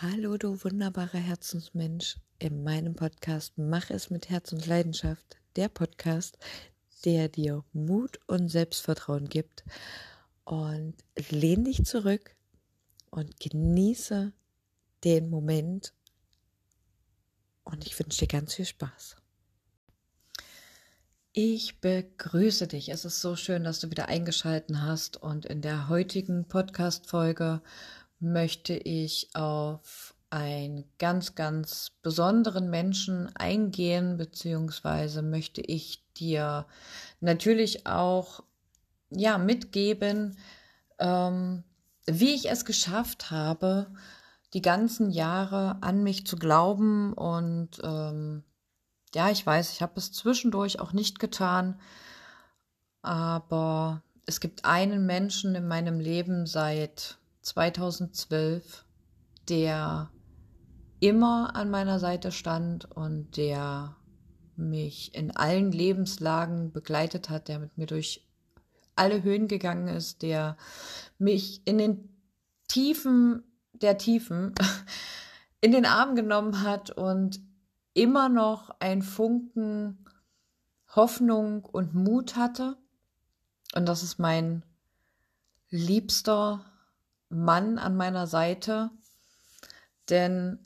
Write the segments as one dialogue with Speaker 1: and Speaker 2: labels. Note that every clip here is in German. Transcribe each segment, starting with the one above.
Speaker 1: Hallo, du wunderbarer Herzensmensch. In meinem Podcast Mach es mit Herz und Leidenschaft. Der Podcast, der dir Mut und Selbstvertrauen gibt. Und lehn dich zurück und genieße den Moment. Und ich wünsche dir ganz viel Spaß. Ich begrüße dich. Es ist so schön, dass du wieder eingeschalten hast. Und in der heutigen Podcast-Folge möchte ich auf einen ganz, ganz besonderen Menschen eingehen, beziehungsweise möchte ich dir natürlich auch ja mitgeben, ähm, wie ich es geschafft habe, die ganzen Jahre an mich zu glauben und ähm, ja, ich weiß, ich habe es zwischendurch auch nicht getan, aber es gibt einen Menschen in meinem Leben seit 2012, der immer an meiner Seite stand und der mich in allen Lebenslagen begleitet hat, der mit mir durch alle Höhen gegangen ist, der mich in den Tiefen der Tiefen in den Arm genommen hat und immer noch ein Funken Hoffnung und Mut hatte. Und das ist mein liebster Mann an meiner Seite. Denn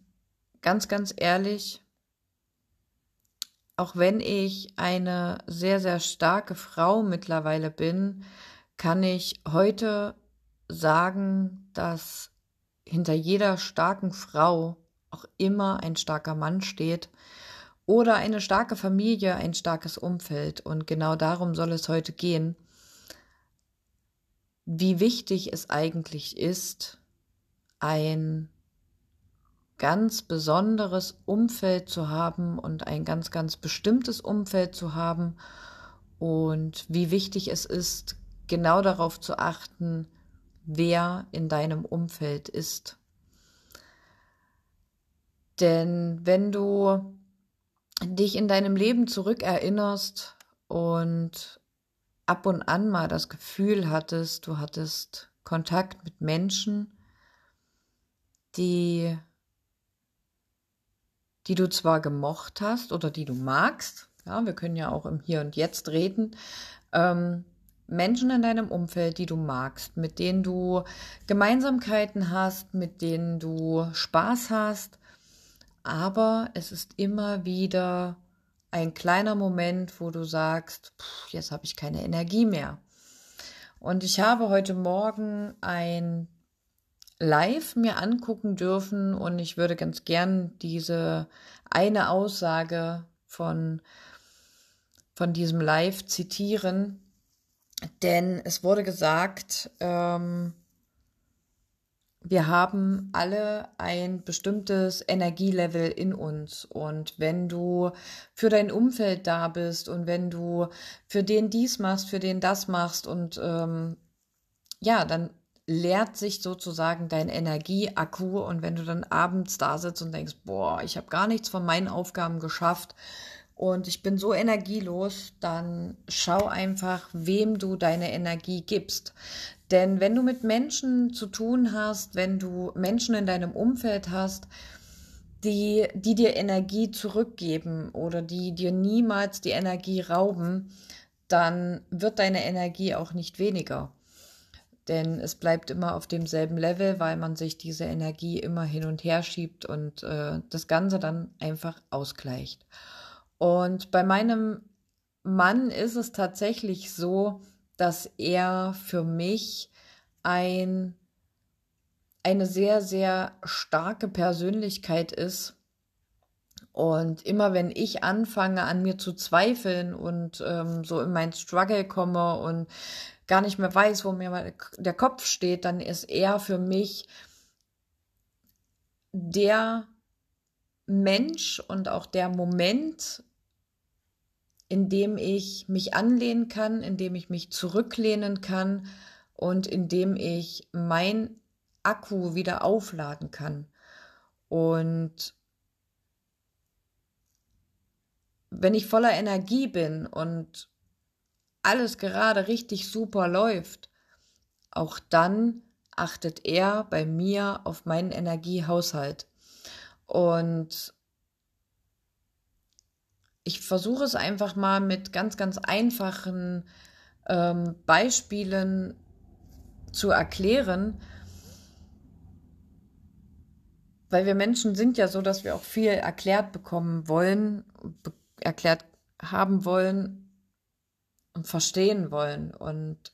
Speaker 1: ganz, ganz ehrlich, auch wenn ich eine sehr, sehr starke Frau mittlerweile bin, kann ich heute sagen, dass hinter jeder starken Frau auch immer ein starker Mann steht oder eine starke Familie, ein starkes Umfeld. Und genau darum soll es heute gehen wie wichtig es eigentlich ist, ein ganz besonderes Umfeld zu haben und ein ganz, ganz bestimmtes Umfeld zu haben und wie wichtig es ist, genau darauf zu achten, wer in deinem Umfeld ist. Denn wenn du dich in deinem Leben zurückerinnerst und ab und an mal das Gefühl hattest, du hattest Kontakt mit Menschen, die, die du zwar gemocht hast oder die du magst, ja, wir können ja auch im Hier und Jetzt reden, ähm, Menschen in deinem Umfeld, die du magst, mit denen du Gemeinsamkeiten hast, mit denen du Spaß hast, aber es ist immer wieder ein kleiner Moment, wo du sagst, pff, jetzt habe ich keine Energie mehr. Und ich habe heute Morgen ein Live mir angucken dürfen und ich würde ganz gern diese eine Aussage von, von diesem Live zitieren, denn es wurde gesagt, ähm, wir haben alle ein bestimmtes Energielevel in uns. Und wenn du für dein Umfeld da bist und wenn du für den dies machst, für den das machst und ähm, ja, dann leert sich sozusagen dein Energieakku. Und wenn du dann abends da sitzt und denkst, boah, ich habe gar nichts von meinen Aufgaben geschafft und ich bin so energielos, dann schau einfach, wem du deine Energie gibst. Denn wenn du mit Menschen zu tun hast, wenn du Menschen in deinem Umfeld hast, die, die dir Energie zurückgeben oder die dir niemals die Energie rauben, dann wird deine Energie auch nicht weniger. Denn es bleibt immer auf demselben Level, weil man sich diese Energie immer hin und her schiebt und äh, das Ganze dann einfach ausgleicht. Und bei meinem Mann ist es tatsächlich so, dass er für mich ein, eine sehr, sehr starke Persönlichkeit ist. Und immer wenn ich anfange, an mir zu zweifeln und ähm, so in mein Struggle komme und gar nicht mehr weiß, wo mir der Kopf steht, dann ist er für mich der Mensch und auch der Moment, in dem ich mich anlehnen kann, in dem ich mich zurücklehnen kann und in dem ich mein Akku wieder aufladen kann. Und wenn ich voller Energie bin und alles gerade richtig super läuft, auch dann achtet er bei mir auf meinen Energiehaushalt. Und ich versuche es einfach mal mit ganz, ganz einfachen ähm, Beispielen zu erklären, weil wir Menschen sind ja so, dass wir auch viel erklärt bekommen wollen, be erklärt haben wollen und verstehen wollen. Und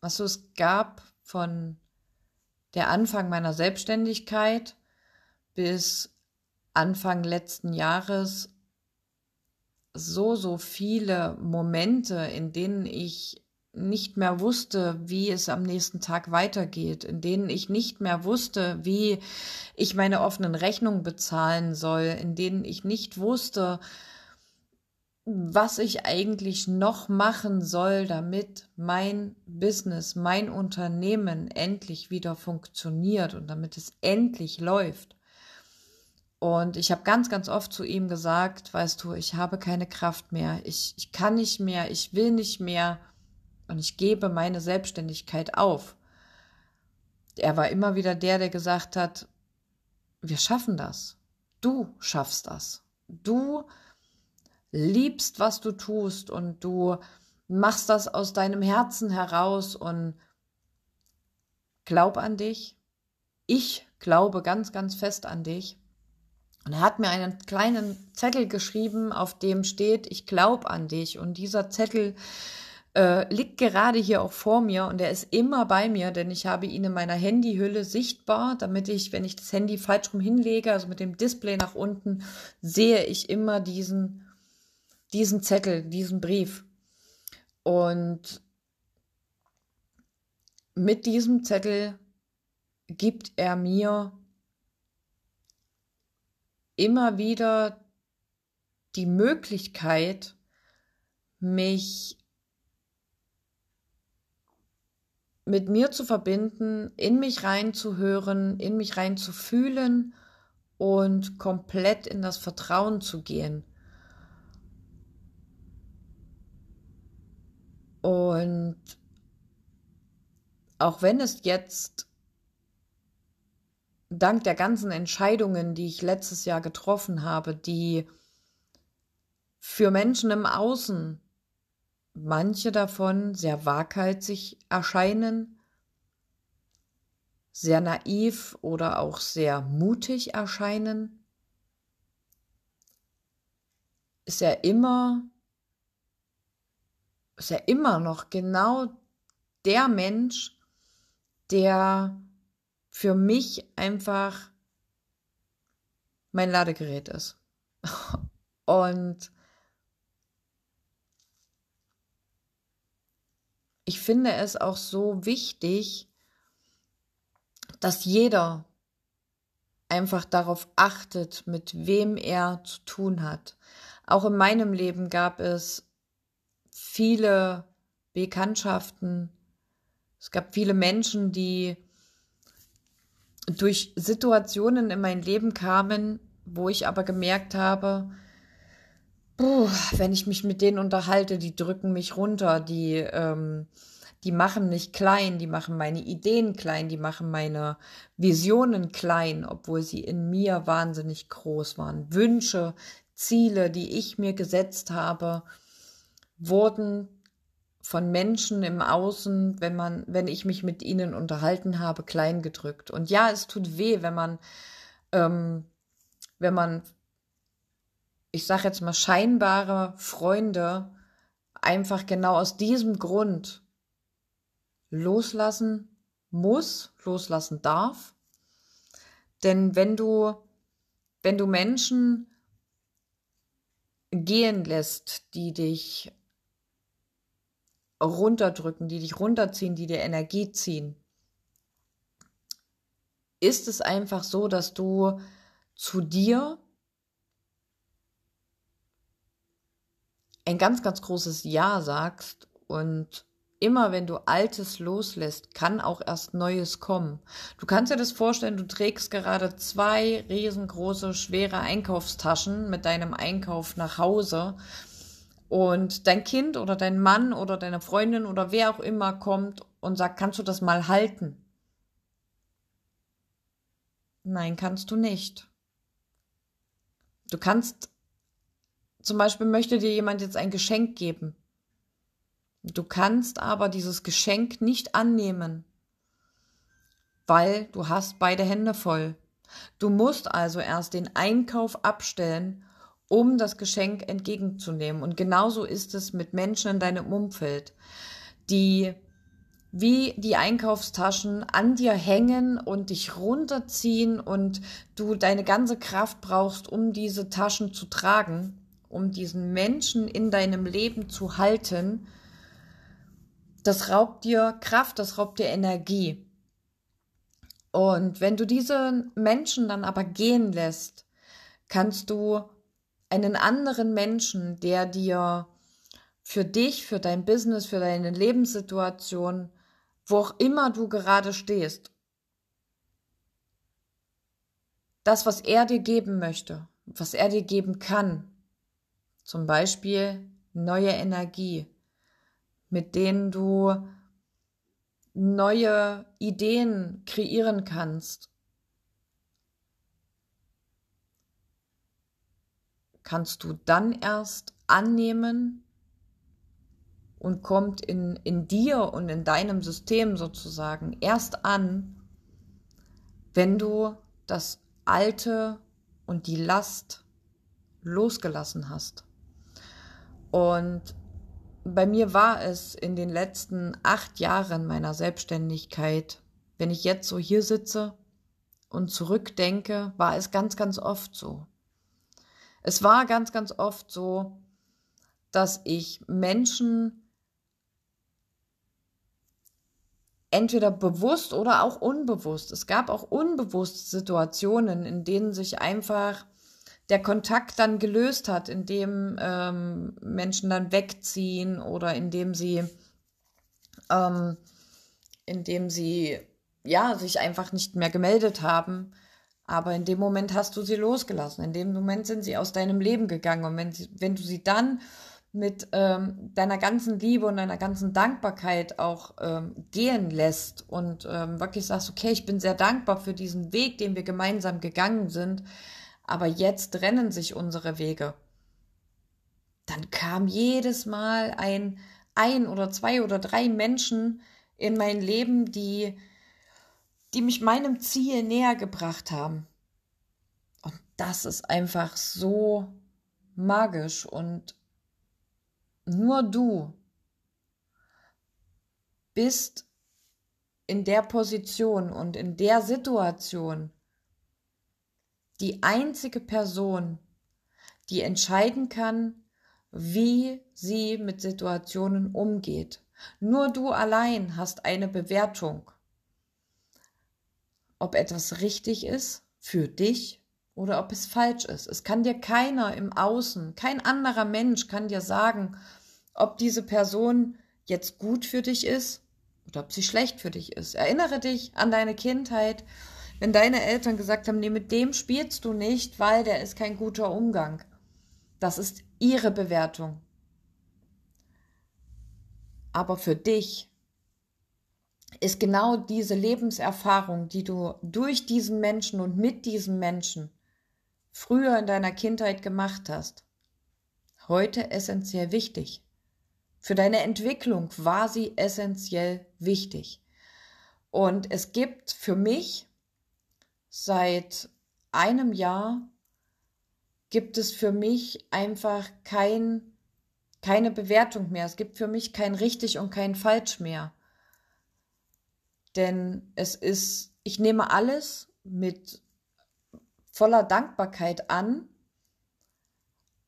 Speaker 1: was es gab von der Anfang meiner Selbstständigkeit bis Anfang letzten Jahres so, so viele Momente, in denen ich nicht mehr wusste, wie es am nächsten Tag weitergeht, in denen ich nicht mehr wusste, wie ich meine offenen Rechnungen bezahlen soll, in denen ich nicht wusste, was ich eigentlich noch machen soll, damit mein Business, mein Unternehmen endlich wieder funktioniert und damit es endlich läuft. Und ich habe ganz, ganz oft zu ihm gesagt, weißt du, ich habe keine Kraft mehr, ich, ich kann nicht mehr, ich will nicht mehr und ich gebe meine Selbstständigkeit auf. Er war immer wieder der, der gesagt hat, wir schaffen das. Du schaffst das. Du liebst, was du tust und du machst das aus deinem Herzen heraus und glaub an dich. Ich glaube ganz, ganz fest an dich. Und er hat mir einen kleinen Zettel geschrieben, auf dem steht, ich glaube an dich. Und dieser Zettel äh, liegt gerade hier auch vor mir und er ist immer bei mir, denn ich habe ihn in meiner Handyhülle sichtbar, damit ich, wenn ich das Handy falsch rum hinlege, also mit dem Display nach unten, sehe ich immer diesen diesen Zettel, diesen Brief. Und mit diesem Zettel gibt er mir immer wieder die Möglichkeit, mich mit mir zu verbinden, in mich reinzuhören, in mich reinzufühlen und komplett in das Vertrauen zu gehen. Und auch wenn es jetzt dank der ganzen Entscheidungen, die ich letztes Jahr getroffen habe, die für Menschen im Außen, manche davon sehr waghalsig erscheinen, sehr naiv oder auch sehr mutig erscheinen, ist er immer ist er immer noch genau der Mensch, der für mich einfach mein Ladegerät ist. Und ich finde es auch so wichtig, dass jeder einfach darauf achtet, mit wem er zu tun hat. Auch in meinem Leben gab es viele Bekanntschaften. Es gab viele Menschen, die durch Situationen in mein Leben kamen, wo ich aber gemerkt habe, boah, wenn ich mich mit denen unterhalte, die drücken mich runter, die, ähm, die machen mich klein, die machen meine Ideen klein, die machen meine Visionen klein, obwohl sie in mir wahnsinnig groß waren. Wünsche, Ziele, die ich mir gesetzt habe, wurden von Menschen im Außen, wenn man, wenn ich mich mit ihnen unterhalten habe, klein gedrückt. Und ja, es tut weh, wenn man, ähm, wenn man, ich sage jetzt mal, scheinbare Freunde einfach genau aus diesem Grund loslassen muss, loslassen darf. Denn wenn du, wenn du Menschen gehen lässt, die dich runterdrücken, die dich runterziehen, die dir Energie ziehen, ist es einfach so, dass du zu dir ein ganz, ganz großes Ja sagst und immer wenn du Altes loslässt, kann auch erst Neues kommen. Du kannst dir das vorstellen, du trägst gerade zwei riesengroße, schwere Einkaufstaschen mit deinem Einkauf nach Hause und dein Kind oder dein Mann oder deine Freundin oder wer auch immer kommt und sagt, kannst du das mal halten? Nein, kannst du nicht. Du kannst, zum Beispiel möchte dir jemand jetzt ein Geschenk geben. Du kannst aber dieses Geschenk nicht annehmen, weil du hast beide Hände voll. Du musst also erst den Einkauf abstellen, um das Geschenk entgegenzunehmen. Und genauso ist es mit Menschen in deinem Umfeld, die wie die Einkaufstaschen an dir hängen und dich runterziehen und du deine ganze Kraft brauchst, um diese Taschen zu tragen, um diesen Menschen in deinem Leben zu halten, das raubt dir Kraft, das raubt dir Energie. Und wenn du diese Menschen dann aber gehen lässt, kannst du einen anderen Menschen, der dir für dich, für dein Business, für deine Lebenssituation wo auch immer du gerade stehst, das, was er dir geben möchte, was er dir geben kann, zum Beispiel neue Energie, mit denen du neue Ideen kreieren kannst, kannst du dann erst annehmen und kommt in, in dir und in deinem System sozusagen erst an, wenn du das Alte und die Last losgelassen hast. Und bei mir war es in den letzten acht Jahren meiner Selbstständigkeit, wenn ich jetzt so hier sitze und zurückdenke, war es ganz, ganz oft so. Es war ganz, ganz oft so, dass ich Menschen entweder bewusst oder auch unbewusst. Es gab auch unbewusst Situationen, in denen sich einfach der Kontakt dann gelöst hat, indem ähm, Menschen dann wegziehen oder indem sie, ähm, indem sie ja sich einfach nicht mehr gemeldet haben. Aber in dem Moment hast du sie losgelassen. In dem Moment sind sie aus deinem Leben gegangen. Und wenn, sie, wenn du sie dann mit ähm, deiner ganzen Liebe und deiner ganzen Dankbarkeit auch ähm, gehen lässt und ähm, wirklich sagst, okay, ich bin sehr dankbar für diesen Weg, den wir gemeinsam gegangen sind, aber jetzt trennen sich unsere Wege. Dann kam jedes Mal ein, ein oder zwei oder drei Menschen in mein Leben, die, die mich meinem Ziel näher gebracht haben. Und das ist einfach so magisch und nur du bist in der Position und in der Situation die einzige Person, die entscheiden kann, wie sie mit Situationen umgeht. Nur du allein hast eine Bewertung, ob etwas richtig ist für dich oder ob es falsch ist. Es kann dir keiner im Außen, kein anderer Mensch kann dir sagen, ob diese Person jetzt gut für dich ist oder ob sie schlecht für dich ist. Erinnere dich an deine Kindheit, wenn deine Eltern gesagt haben, nee, mit dem spielst du nicht, weil der ist kein guter Umgang. Das ist ihre Bewertung. Aber für dich ist genau diese Lebenserfahrung, die du durch diesen Menschen und mit diesem Menschen früher in deiner Kindheit gemacht hast, heute essentiell wichtig. Für deine Entwicklung war sie essentiell wichtig. Und es gibt für mich seit einem Jahr gibt es für mich einfach kein, keine Bewertung mehr. Es gibt für mich kein richtig und kein falsch mehr. Denn es ist, ich nehme alles mit voller Dankbarkeit an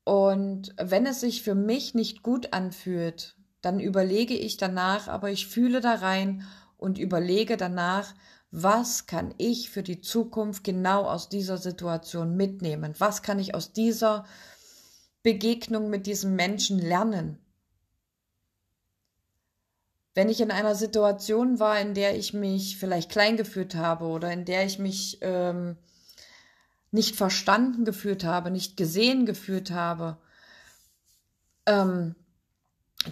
Speaker 1: und wenn es sich für mich nicht gut anfühlt, dann überlege ich danach, aber ich fühle da rein und überlege danach, was kann ich für die Zukunft genau aus dieser Situation mitnehmen? Was kann ich aus dieser Begegnung mit diesem Menschen lernen? Wenn ich in einer Situation war, in der ich mich vielleicht klein gefühlt habe oder in der ich mich ähm, nicht verstanden gefühlt habe, nicht gesehen gefühlt habe, ähm,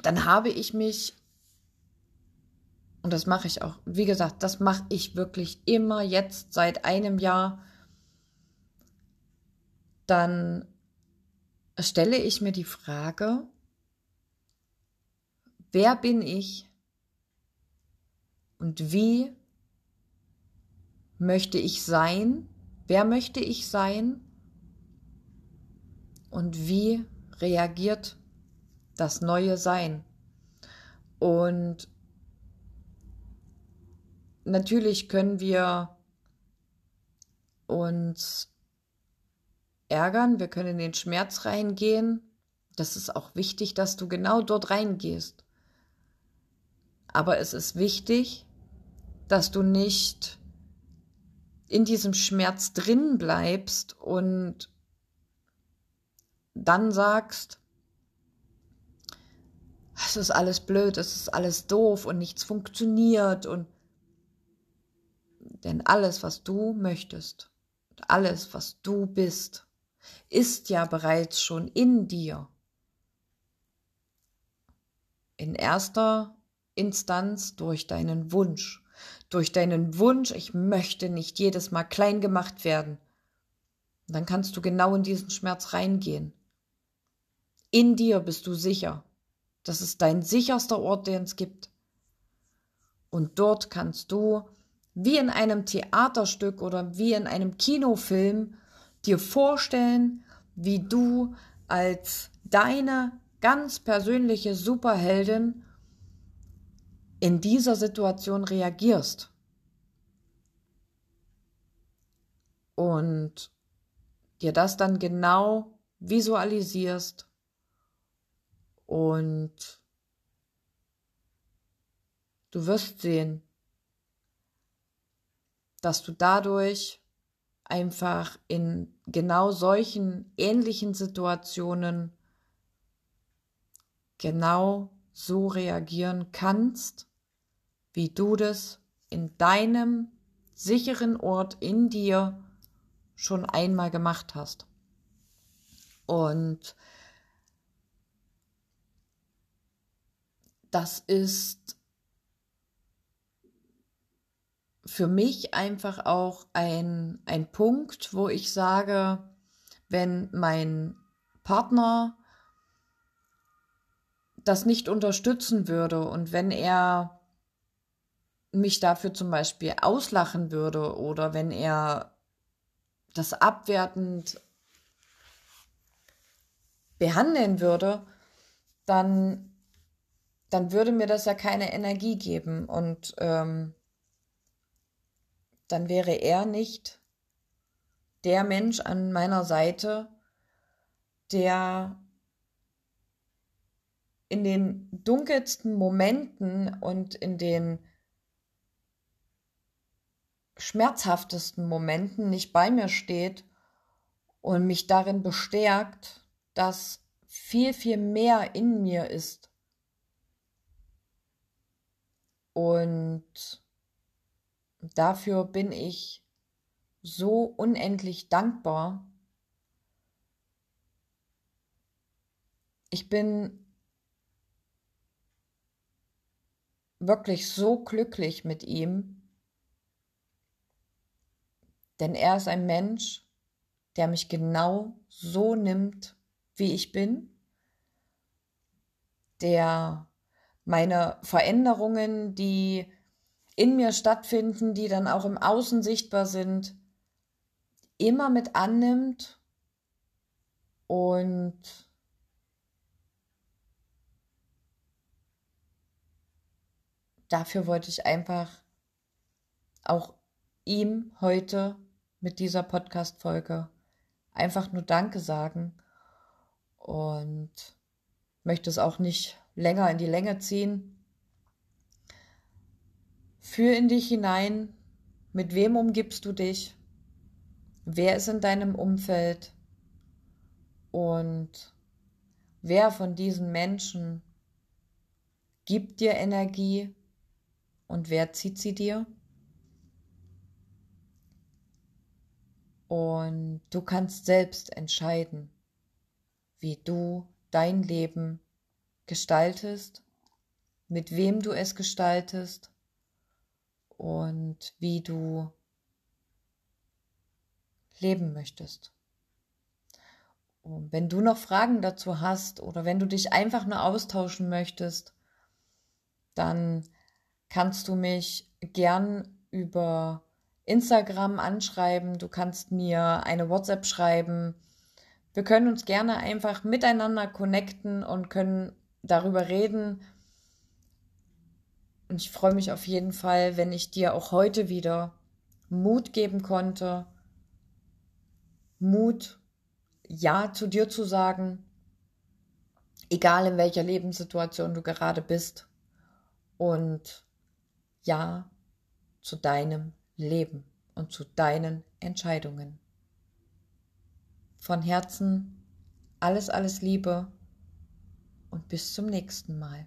Speaker 1: dann habe ich mich, und das mache ich auch, wie gesagt, das mache ich wirklich immer jetzt seit einem Jahr, dann stelle ich mir die Frage, wer bin ich und wie möchte ich sein, wer möchte ich sein und wie reagiert das neue Sein. Und natürlich können wir uns ärgern, wir können in den Schmerz reingehen. Das ist auch wichtig, dass du genau dort reingehst. Aber es ist wichtig, dass du nicht in diesem Schmerz drin bleibst und dann sagst, es ist alles blöd, es ist alles doof und nichts funktioniert und denn alles, was du möchtest, alles, was du bist, ist ja bereits schon in dir. In erster Instanz durch deinen Wunsch, durch deinen Wunsch, ich möchte nicht jedes Mal klein gemacht werden. dann kannst du genau in diesen Schmerz reingehen. In dir bist du sicher. Das ist dein sicherster Ort, den es gibt. Und dort kannst du, wie in einem Theaterstück oder wie in einem Kinofilm, dir vorstellen, wie du als deine ganz persönliche Superheldin in dieser Situation reagierst. Und dir das dann genau visualisierst und du wirst sehen, dass du dadurch einfach in genau solchen ähnlichen Situationen genau so reagieren kannst, wie du das in deinem sicheren Ort in dir schon einmal gemacht hast. Und das ist für mich einfach auch ein, ein Punkt, wo ich sage, wenn mein Partner das nicht unterstützen würde und wenn er mich dafür zum Beispiel auslachen würde oder wenn er das abwertend behandeln würde, dann dann würde mir das ja keine Energie geben und ähm, dann wäre er nicht der Mensch an meiner Seite, der in den dunkelsten Momenten und in den schmerzhaftesten Momenten nicht bei mir steht und mich darin bestärkt, dass viel, viel mehr in mir ist Und dafür bin ich so unendlich dankbar. Ich bin wirklich so glücklich mit ihm, denn er ist ein Mensch, der mich genau so nimmt, wie ich bin, der meine Veränderungen, die in mir stattfinden, die dann auch im Außen sichtbar sind, immer mit annimmt und dafür wollte ich einfach auch ihm heute mit dieser Podcast-Folge einfach nur Danke sagen und möchte es auch nicht länger in die Länge ziehen. Fühl in dich hinein, mit wem umgibst du dich, wer ist in deinem Umfeld und wer von diesen Menschen gibt dir Energie und wer zieht sie dir? Und du kannst selbst entscheiden, wie du dein Leben gestaltest, mit wem du es gestaltest und wie du leben möchtest. wenn du noch Fragen dazu hast oder wenn du dich einfach nur austauschen möchtest, dann kannst du mich gern über Instagram anschreiben, du kannst mir eine WhatsApp schreiben. Wir können uns gerne einfach miteinander connecten und können darüber reden. Und ich freue mich auf jeden Fall, wenn ich dir auch heute wieder Mut geben konnte. Mut, Ja zu dir zu sagen, egal in welcher Lebenssituation du gerade bist. Und Ja zu deinem Leben und zu deinen Entscheidungen. Von Herzen alles, alles Liebe und bis zum nächsten Mal.